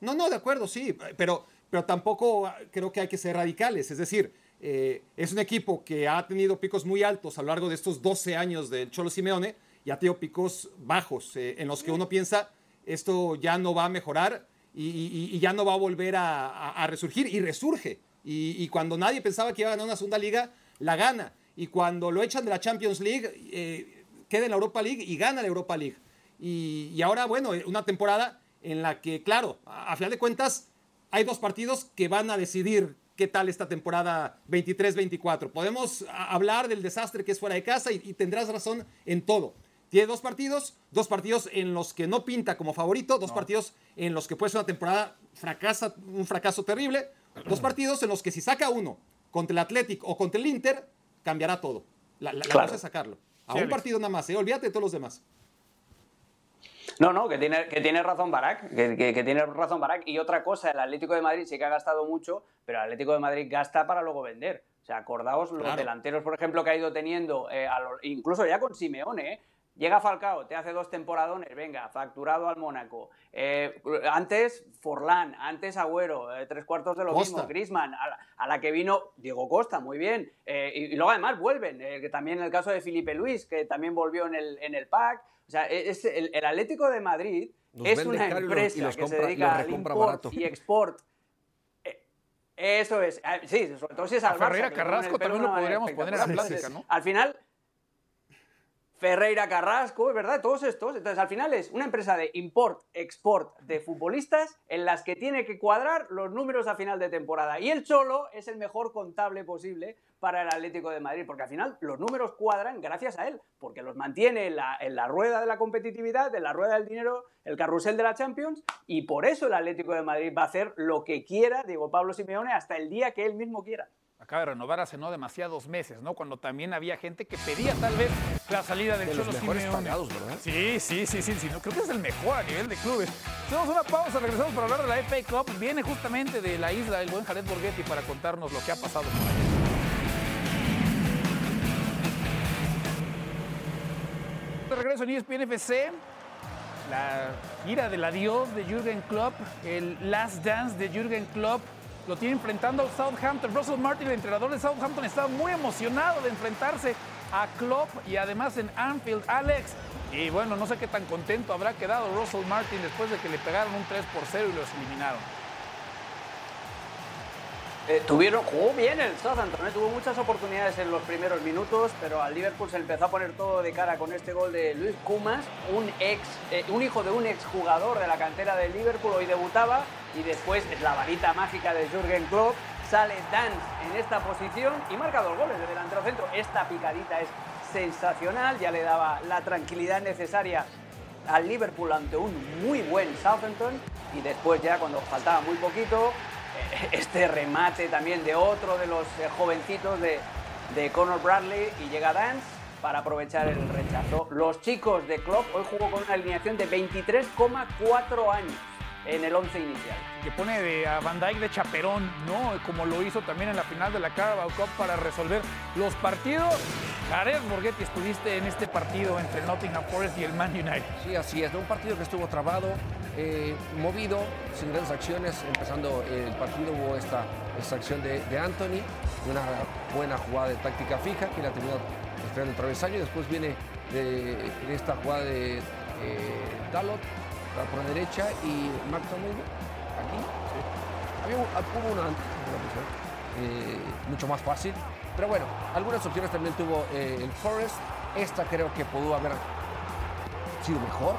No, no, de acuerdo, sí. Pero, pero tampoco creo que hay que ser radicales. Es decir, eh, es un equipo que ha tenido picos muy altos a lo largo de estos 12 años del Cholo Simeone y ha tenido picos bajos eh, en los que uno piensa esto ya no va a mejorar y, ya no va a volver a, resurgir. Y resurge. Y, cuando nadie pensaba que iba a ganar una segunda liga, la gana. Y cuando lo echan de la Champions League, eh, queda en la Europa League y gana la Europa League. Y, ahora, bueno, una temporada en la que, claro, a, a final de cuentas, hay dos partidos que van a decidir qué tal esta temporada 23-24. Podemos hablar del desastre que es fuera de casa y tendrás razón en todo. Tiene dos partidos, dos partidos en los que no pinta como favorito, dos partidos en los que puede ser una temporada fracasa, un fracaso terrible, dos partidos en los que si saca uno contra el Athletic o contra el Inter, cambiará todo. La, la- cosa es sacarlo. A Sí, un Alex. partido nada más, ¿eh? olvídate de todos los demás. No, no, que tiene, que tiene razón Barak, que, que- que tiene razón Barak. Y otra cosa, el Atlético de Madrid sí que ha gastado mucho, pero el Atlético de Madrid gasta para luego vender. O sea, acordaos los Claro. delanteros, por ejemplo, que ha ido teniendo, eh, a lo- incluso ya con Simeone, ¿eh? Llega Falcao, te hace dos temporadones, venga, facturado al Mónaco. Eh, antes Forlán, antes Agüero, eh, tres cuartos de lo Costa. mismo. Griezmann, a la, a la que vino Diego Costa, muy bien. Eh, y, y luego además vuelven, eh, que también el caso de Felipe Luis, que también volvió en el, en el pack. O sea, es, el, el Atlético de Madrid Los es una y los- empresa y los que compra- se dedica los al import barato. y export. Eh, Eso es, Ah, sí, sobre todo si es al Barça, Carrasco también lo podríamos poner en la plática, ¿no? Al final, Ferreira Carrasco, es verdad, todos estos. Entonces, al final es una empresa de import, export de futbolistas en las que tiene que cuadrar los números a final de temporada. Y el Cholo es el mejor contable posible para el Atlético de Madrid, porque al final los números cuadran gracias a él, porque los mantiene en la, rueda de la competitividad, en la rueda del dinero, el carrusel de la Champions, y por eso el Atlético de Madrid va a hacer lo que quiera, digo Pablo Simeone, hasta el día que él mismo quiera. Acaba de renovar hace no demasiados meses, ¿no? Cuando también había gente que pedía tal vez la salida del De los Cholo mejores Simeone. pagados, ¿verdad? Sí, sí, sí, sí, sí, no, creo que es el mejor a nivel de clubes. Hacemos una pausa, regresamos para hablar de la FA Cup. Viene justamente de la isla el buen Jared Borghetti para contarnos lo que ha pasado con ayer. De regreso en ESPN FC, la gira del adiós de Jürgen Klopp, el last dance de Jürgen Klopp, lo tiene enfrentando Southampton. Russell Martin, el entrenador de Southampton, estaba muy emocionado de enfrentarse a Klopp y además en Anfield, Alex. Y bueno, no sé qué tan contento habrá quedado Russell Martin después de que le pegaron un 3 por 0 y los eliminaron. Eh, tuvieron, jugó bien el Southampton, ¿eh? tuvo muchas oportunidades en los primeros minutos, pero al Liverpool se empezó a poner todo de cara con este gol de Luis Kumas, un ex, eh, un hijo de un exjugador de la cantera del Liverpool, hoy debutaba y después es la varita mágica de Jürgen Klopp, sale Dance en esta posición y marca dos goles de delantero centro. Esta picadita es sensacional, ya le daba la tranquilidad necesaria al Liverpool ante un muy buen Southampton y después ya cuando faltaba muy poquito eh, este remate también de otro de los eh, jovencitos de, de Conor Bradley y llega Dance para aprovechar el rechazo. Los chicos de Klopp hoy jugó con una alineación de 23,4 años en el 11 inicial. que pone de, a Van Dijk de chaperón, ¿no? Como lo hizo también en la final de la Carabao Cup para resolver los partidos. Jared Borghetti, estuviste en este partido entre Nottingham Forest y el Man United. Sí, así es. Un partido que estuvo trabado, eh, movido, sin grandes acciones. Empezando el partido hubo esta, esta acción de, de Anthony, una buena jugada de táctica fija que la terminó estrellando el travesaño. Y después viene de, de esta jugada de eh, Dalot por la derecha y McTominay aquí. Un- hubo una, posición, eh, mucho más fácil. Pero bueno, algunas opciones también tuvo eh, el Forest. Esta creo que pudo haber sido mejor,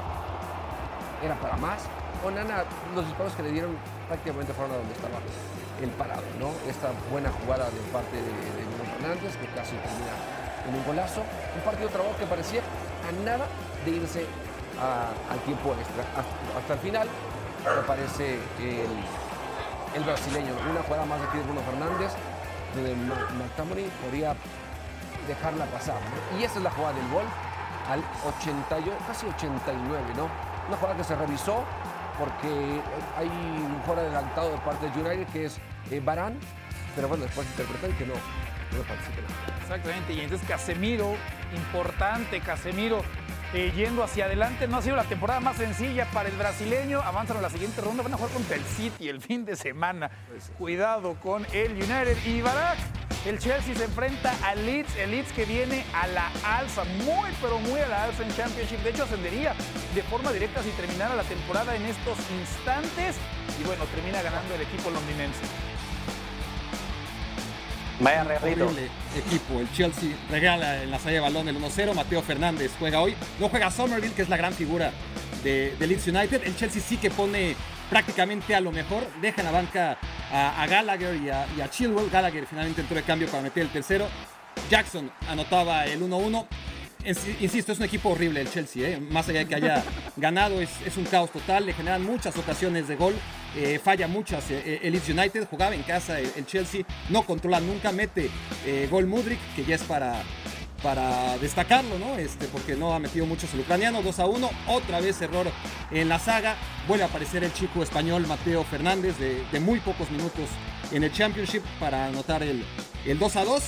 era para más. Onana, los disparos que le dieron prácticamente fueron a donde estaba el parado, ¿no? Esta buena jugada de parte de, de Fernández, que casi termina en un golazo. Un partido trabado que parecía a nada de irse a- al tiempo extra. Hasta, el final, me parece el, brasileño. Una jugada más aquí de Bruno Fernández, donde McTominay podría dejarla pasar. Y esa es la jugada del gol al 88, casi 89, ¿no? Una jugada que se revisó porque hay un jugador adelantado de parte de United que es eh, Barán, pero bueno, después interpretan que no, no participa. Exactamente, y entonces Casemiro, importante Casemiro, eh, yendo hacia adelante, no ha sido la temporada más sencilla para el brasileño, avanzan a la siguiente ronda, van a jugar contra el City el fin de semana, cuidado con el United y Barak. El Chelsea se enfrenta al Leeds, el Leeds que viene a la alza, muy pero muy a la alza en Championship. De hecho, ascendería de forma directa si terminara la temporada en estos instantes. Y bueno, termina ganando el equipo londinense. Vaya regalito. Equipo. El Chelsea regala en la salida de balón el 1-0. Mateo Fernández juega hoy. No juega Somerville, que es la gran figura de, de Leeds United. El Chelsea sí que pone prácticamente a lo mejor. Deja en la banca a, a Gallagher y a, y a Chilwell. Gallagher finalmente entró de cambio para meter el tercero. Jackson anotaba el 1-1. Es- Insisto, es un equipo horrible el Chelsea, ¿eh? más allá de que haya ganado, es, es un caos total, le generan muchas ocasiones de gol, eh, falla muchas eh, eh, el Leeds United, jugaba en casa el, el Chelsea, no controla nunca, mete eh, gol Mudrik, que ya es para, para destacarlo, ¿no? Este, porque no ha metido muchos el ucraniano, 2 a 1, otra vez error en la saga, vuelve a aparecer el chico español Mateo Fernández de, de muy pocos minutos en el Championship para anotar el, el 2 a 2.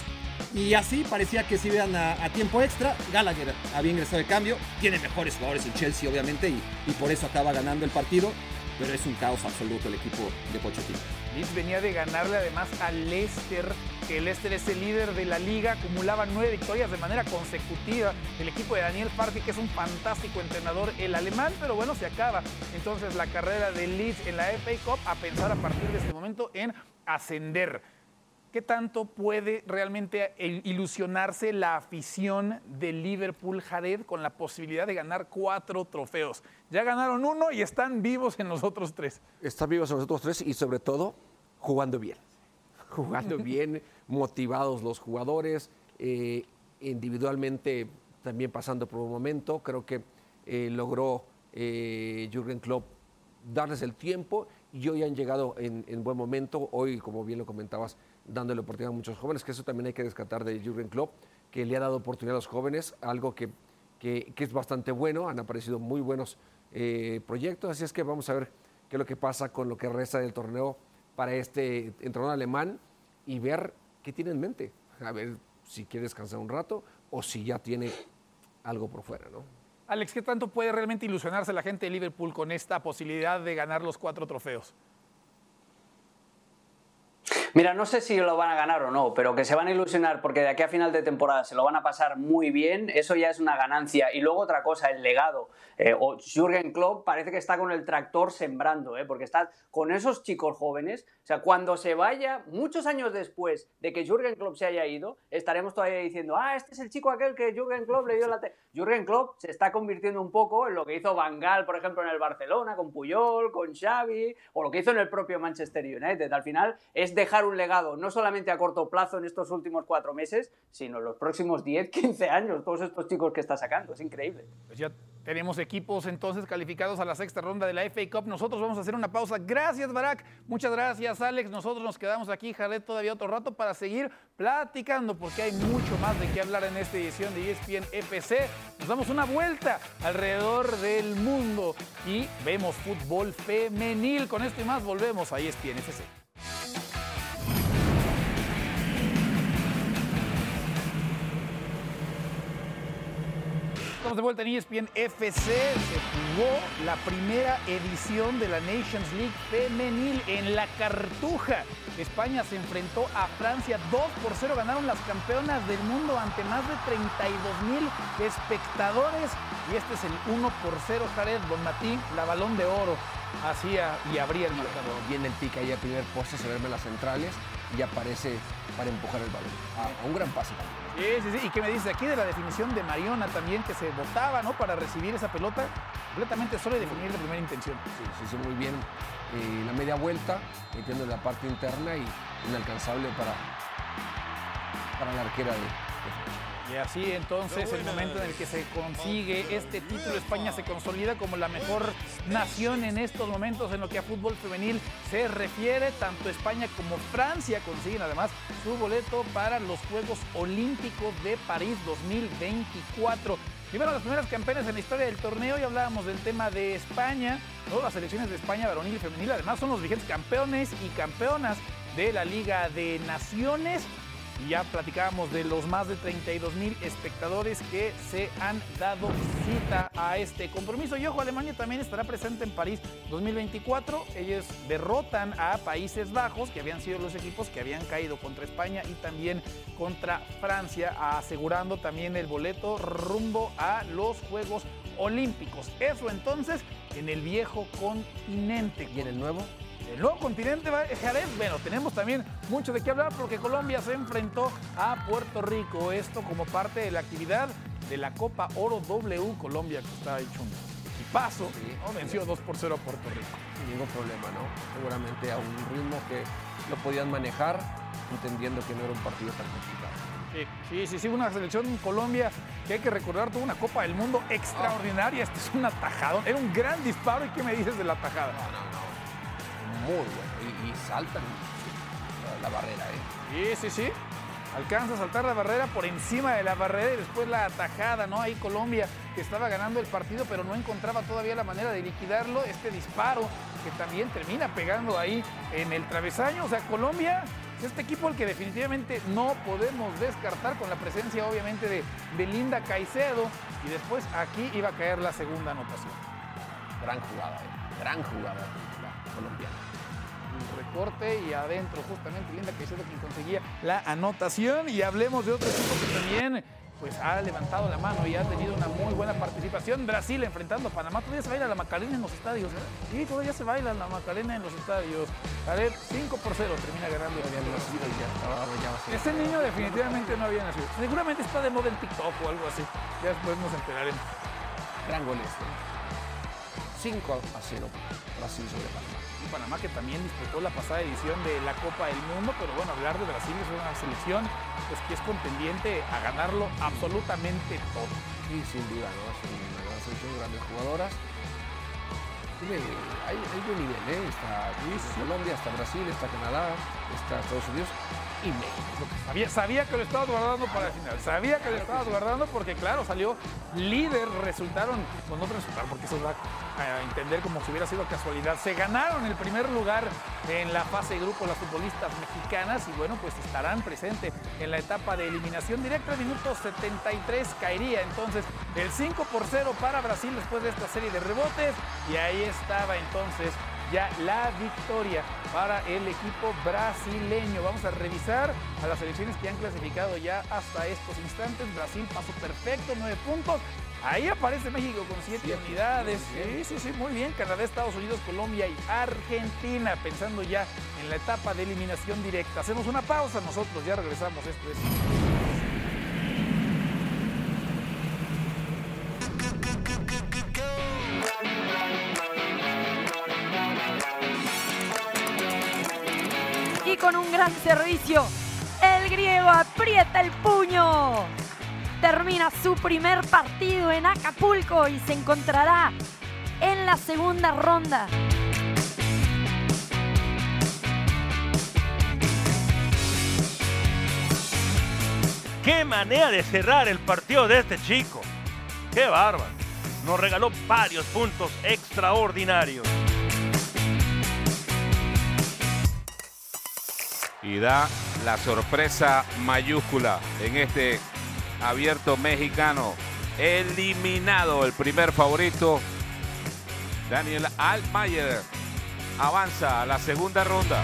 Y así parecía que se iban a, tiempo extra. Gallagher había ingresado de cambio. Tiene mejores jugadores el Chelsea, obviamente, y, y por eso acaba ganando el partido. Pero es un caos absoluto el equipo de Pochettino. Leeds venía de ganarle además al Leicester, que el Leicester es el líder de la liga, acumulaba nueve victorias de manera consecutiva. El equipo de Daniel Farke, que es un fantástico entrenador, el alemán, pero bueno, se acaba entonces la carrera de Leeds en la FA Cup a pensar a partir de este momento en ascender. ¿Qué tanto puede realmente il- ilusionarse la afición de Liverpool Jared con la posibilidad de ganar cuatro trofeos? Ya ganaron uno y están vivos en los otros tres. Están vivos los otros tres y sobre todo jugando bien. Jugando bien, motivados los jugadores, eh, individualmente también pasando por un momento. Creo que eh, logró eh, Jürgen Klopp darles el tiempo y hoy han llegado en, en buen momento. Hoy, como bien lo comentabas, dándole oportunidad a muchos jóvenes, que eso también hay que descartar de Jürgen Klopp, que le ha dado oportunidad a los jóvenes, algo que, que- es bastante bueno. Han aparecido muy buenos eh, proyectos, así es que vamos a ver qué es lo que pasa con lo que resta del torneo para este entrenador alemán y ver qué tiene en mente. A ver si quiere descansar un rato o si ya tiene algo por fuera, ¿no? Alex, ¿qué tanto puede realmente ilusionarse la gente de Liverpool con esta posibilidad de ganar los cuatro trofeos? Mira, no sé si lo van a ganar o no, pero que se van a ilusionar porque de aquí a final de temporada se lo van a pasar muy bien, eso ya es una ganancia. Y luego otra cosa, el legado. Eh, o Jürgen Klopp parece que está con el tractor sembrando, ¿eh? porque está con esos chicos jóvenes. O sea, cuando se vaya, muchos años después de que Jürgen Klopp se haya ido, estaremos todavía diciendo, ah, este es el chico aquel que Jürgen Klopp le dio la... te-". Jürgen Klopp se está convirtiendo un poco en lo que hizo Van Gaal, por ejemplo, en el Barcelona, con Puyol, con Xavi, o lo que hizo en el propio Manchester United. Al final es dejar un legado no solamente a corto plazo en estos últimos cuatro meses, sino en los próximos 10, 15 años, todos estos chicos que está sacando. Es increíble. Pues ya tenemos equipos entonces calificados a la sexta ronda de la FA Cup. Nosotros vamos a hacer una pausa. Gracias, Barak. Muchas gracias, Alex. Nosotros nos quedamos aquí, Jared, todavía otro rato para seguir platicando porque hay mucho más de qué hablar en esta edición de ESPN FC. Nos damos una vuelta alrededor del mundo y vemos fútbol femenil. Con esto y más volvemos a ESPN FC. Estamos de vuelta en ESPN FC. Se jugó la primera edición de la Nations League femenil en la Cartuja. España se enfrentó a Francia 2 por 0. Ganaron las campeonas del mundo ante más de 32 mil espectadores. Y este es el 1 por 0. Jared Bonmatí, la balón de oro, hacía y abría el marcador. Viene el pica ahí a primer poste, se verme las centrales y aparece para empujar el balón. A, a un gran pase. Sí, sí, sí. ¿Y qué me dices aquí de la definición de Mariona también, que se botaba, ¿no? Para recibir esa pelota completamente sola y definir de primera intención. Sí, se hizo muy bien eh, la media vuelta, metiendo en la parte interna y inalcanzable para, para la arquera de. Y así entonces el momento en el que se consigue este título, España se consolida como la mejor nación en estos momentos en lo que a fútbol femenil se refiere. Tanto España como Francia consiguen además su boleto para los Juegos Olímpicos de París 2024. Y bueno, las primeras campeones en la historia del torneo, y hablábamos del tema de España, ¿no? las selecciones de España varonil y femenil, además son los vigentes campeones y campeonas de la Liga de Naciones. Y ya platicábamos de los más de 32 mil espectadores que se han dado cita a este compromiso. Y ojo, Alemania también estará presente en París 2024. Ellos derrotan a Países Bajos, que habían sido los equipos que habían caído contra España y también contra Francia, asegurando también el boleto rumbo a los Juegos Olímpicos. Eso entonces en el viejo continente. ¿Y en el nuevo? El nuevo continente va Jared. Bueno, tenemos también mucho de qué hablar porque Colombia se enfrentó a Puerto Rico. Esto como parte de la actividad de la Copa Oro W Colombia, que está hecho un equipazo. ¿no? Venció 2 por 0 a Puerto Rico. Sin ningún problema, ¿no? Seguramente a un ritmo que lo podían manejar, entendiendo que no era un partido tan complicado. Sí, sí, sí, una selección en Colombia que hay que recordar tuvo una Copa del Mundo extraordinaria. Este es un atajado. Era un gran disparo. ¿Y qué me dices de la atajada? Muy bueno. Y, y saltan la, la barrera, ¿eh? Sí, sí, sí. Alcanza a saltar la barrera por encima de la barrera y después la atajada, ¿no? Ahí Colombia que estaba ganando el partido, pero no encontraba todavía la manera de liquidarlo. Este disparo que también termina pegando ahí en el travesaño. O sea, Colombia es este equipo al que definitivamente no podemos descartar con la presencia, obviamente, de, de Linda Caicedo. Y después aquí iba a caer la segunda anotación. Gran jugada, ¿eh? Gran jugada la colombiana. Recorte y adentro justamente Linda Caicedo quien conseguía la anotación y hablemos de otro equipo que también pues ha levantado la mano y ha tenido una muy buena participación. Brasil enfrentando a Panamá. Todavía se baila la Macarena en los estadios. Sí, todavía se baila la Macarena en los estadios. A ver, 5 por 0 termina ganando el Brasil. Ese niño definitivamente no había nacido. Seguramente está de moda en TikTok o algo así. Ya después nos enteraremos. Gran gol este. 5 a 0 Brasil sobre Panamá. Panamá que también disputó la pasada edición de la Copa del Mundo, pero bueno, hablar de Brasil es una selección pues, que es contendiente a ganarlo absolutamente todo. Sí, sin duda, ¿no? Es una gran selección, grandes jugadoras. Tiene, hay, hay buen nivel, ¿eh? Está Colombia, está Brasil, está Canadá, está Estados Unidos y México. Sabía, sabía que lo estabas guardando para el final. Sabía que lo estabas guardando porque, claro, salió líder. Resultaron, pues no resultaron porque eso va a entender como si hubiera sido casualidad. Se ganaron el primer lugar en la fase de grupo las futbolistas mexicanas y, bueno, pues estarán presentes en la etapa de eliminación directa. Minuto 73 caería entonces el 5 por 0 para Brasil después de esta serie de rebotes. Y ahí estaba entonces ya la victoria para el equipo brasileño. Vamos a revisar a las selecciones que han clasificado ya hasta estos instantes. Brasil pasó perfecto, nueve puntos. Ahí aparece México con siete unidades. Sí, sí, sí, muy bien. Canadá, Estados Unidos, Colombia y Argentina. Pensando ya en la etapa de eliminación directa. Hacemos una pausa, nosotros ya regresamos. Esto es. Con un gran servicio, el griego aprieta el puño. Termina su primer partido en Acapulco y se encontrará en la segunda ronda. ¡Qué manera de cerrar el partido de este chico! ¡Qué bárbaro! Nos regaló varios puntos extraordinarios. Y da la sorpresa mayúscula en este abierto mexicano. Eliminado el primer favorito, Daniel Altmaier avanza a la segunda ronda.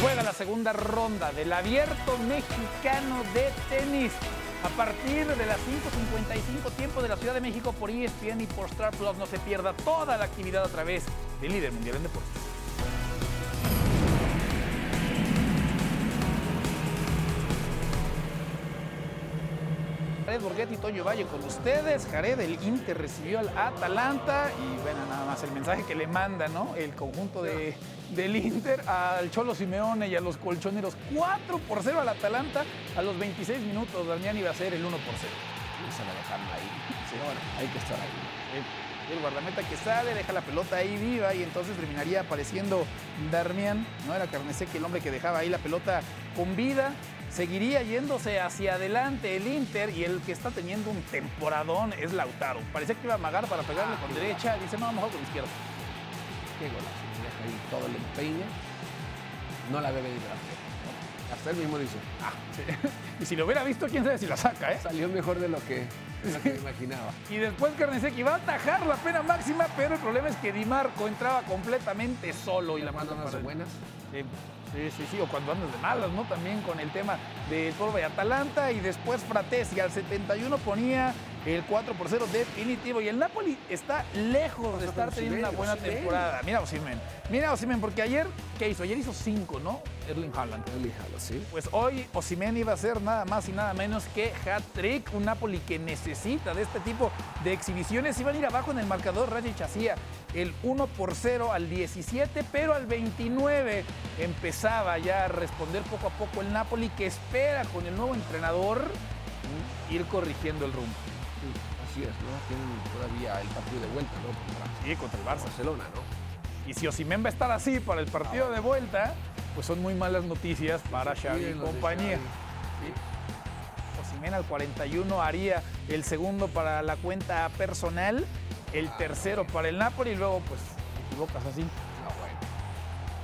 Juega la segunda ronda del abierto mexicano de tenis. A partir de las 5.55 tiempo de la Ciudad de México por ESPN y por Star Plus, no se pierda toda la actividad a través del líder mundial en deportes. Jared Borghetti y Toño Valle con ustedes. Jared, el Inter recibió al Atalanta y bueno, nada más el mensaje que le manda, ¿no? El conjunto de del Inter al Cholo Simeone y a los colchoneros. 4 por 0 al Atalanta a los 26 minutos. Damián iba a ser el 1 por 0. Y se la dejaron ahí. Sí, bueno, hay que estar ahí. El, el guardameta que sale, deja la pelota ahí viva y entonces terminaría apareciendo Darmian, no era Carneseque el hombre que dejaba ahí la pelota con vida. Seguiría yéndose hacia adelante el Inter y el que está teniendo un temporadón es Lautaro. Parecía que iba a amagar para pegarle con derecha, dice no, mejor con izquierda. Qué golazo. Deja ahí todo el empeine. No la ve venir de la. Hasta él mismo dice, ah, Y si lo hubiera visto, quién sabe si la saca, ¿eh? salió mejor de lo que, de lo que me imaginaba. Y después Carnesecchi va a atajar la pena máxima, pero el problema es que Di Marco entraba completamente solo y la para de el- buenas, Sí, sí, sí, sí, o cuando andas de malas, ¿no? También con el tema del polvo de Atalanta y después Fratesi al 71 ponía el 4 por 0 definitivo y el Napoli está lejos de estar teniendo una buena temporada. Mira Osimen, mira Osimen, porque ayer, ¿qué hizo? Ayer hizo 5, ¿no? Erling Haaland. elíjalo, ¿sí? Pues hoy Osimen iba a ser nada más y nada menos que hat-trick, un Napoli que necesita de este tipo de exhibiciones. Iban a ir abajo en el marcador, Rajic hacía el 1 por 0 al 17, pero al 29 empezaba ya a responder poco a poco el Napoli que espera con el nuevo entrenador ir corrigiendo el rumbo. Sí, así es, ¿no? Tienen todavía el partido de vuelta, ¿no? Contra Sí, contra el Barça. Barcelona, ¿no? Y si Osimen va a estar así para el partido de vuelta, pues son muy malas noticias para Xavi y compañía. Xavi. Osimhen al 41 haría el segundo para la cuenta personal, el tercero para el Napoli y luego pues te equivocas así. Ah, bueno.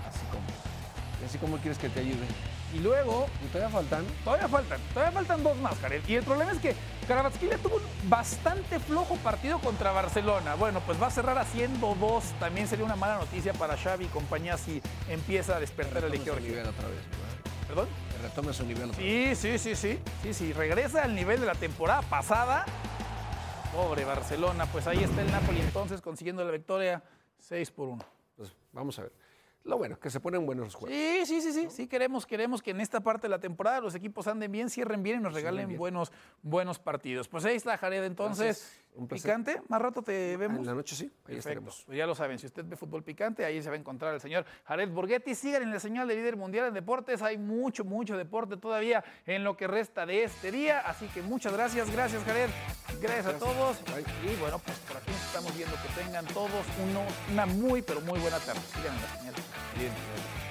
Así como. ¿Y así como quieres que te ayude? Y luego ¿Y todavía faltan? todavía faltan, todavía faltan dos más, Jared. Y el problema es que Karabatsky tuvo un bastante flojo partido contra Barcelona. Bueno, pues va a cerrar haciendo dos. También sería una mala noticia para Xavi y compañía si empieza a despertar el equipo. nivel otra vez. ¿Perdón? Que retome su nivel otra vez. Sí, sí, sí, sí. Sí, sí, regresa al nivel de la temporada pasada. Pobre Barcelona, pues ahí está el Napoli entonces consiguiendo la victoria 6 por 1. Pues vamos a ver. Lo bueno, que se ponen buenos los juegos. Sí, sí, sí, sí. Sí queremos, queremos que en esta parte de la temporada los equipos anden bien, cierren bien y nos regalen bien. buenos, buenos partidos. Pues ahí está Jared entonces. Gracias. Un placer. Picante, más rato te vemos. En la noche sí, ahí Perfecto. estaremos. Pues ya lo saben, si usted ve fútbol picante, ahí se va a encontrar el señor Jared Borghetti. Sigan en la señal de líder mundial en deportes. Hay mucho, mucho deporte todavía en lo que resta de este día. Así que muchas gracias, gracias Jared. Gracias, a todos. Y bueno, pues por aquí nos estamos viendo que tengan todos uno- una muy, pero muy buena tarde. Sigan en la señal. líder mundial.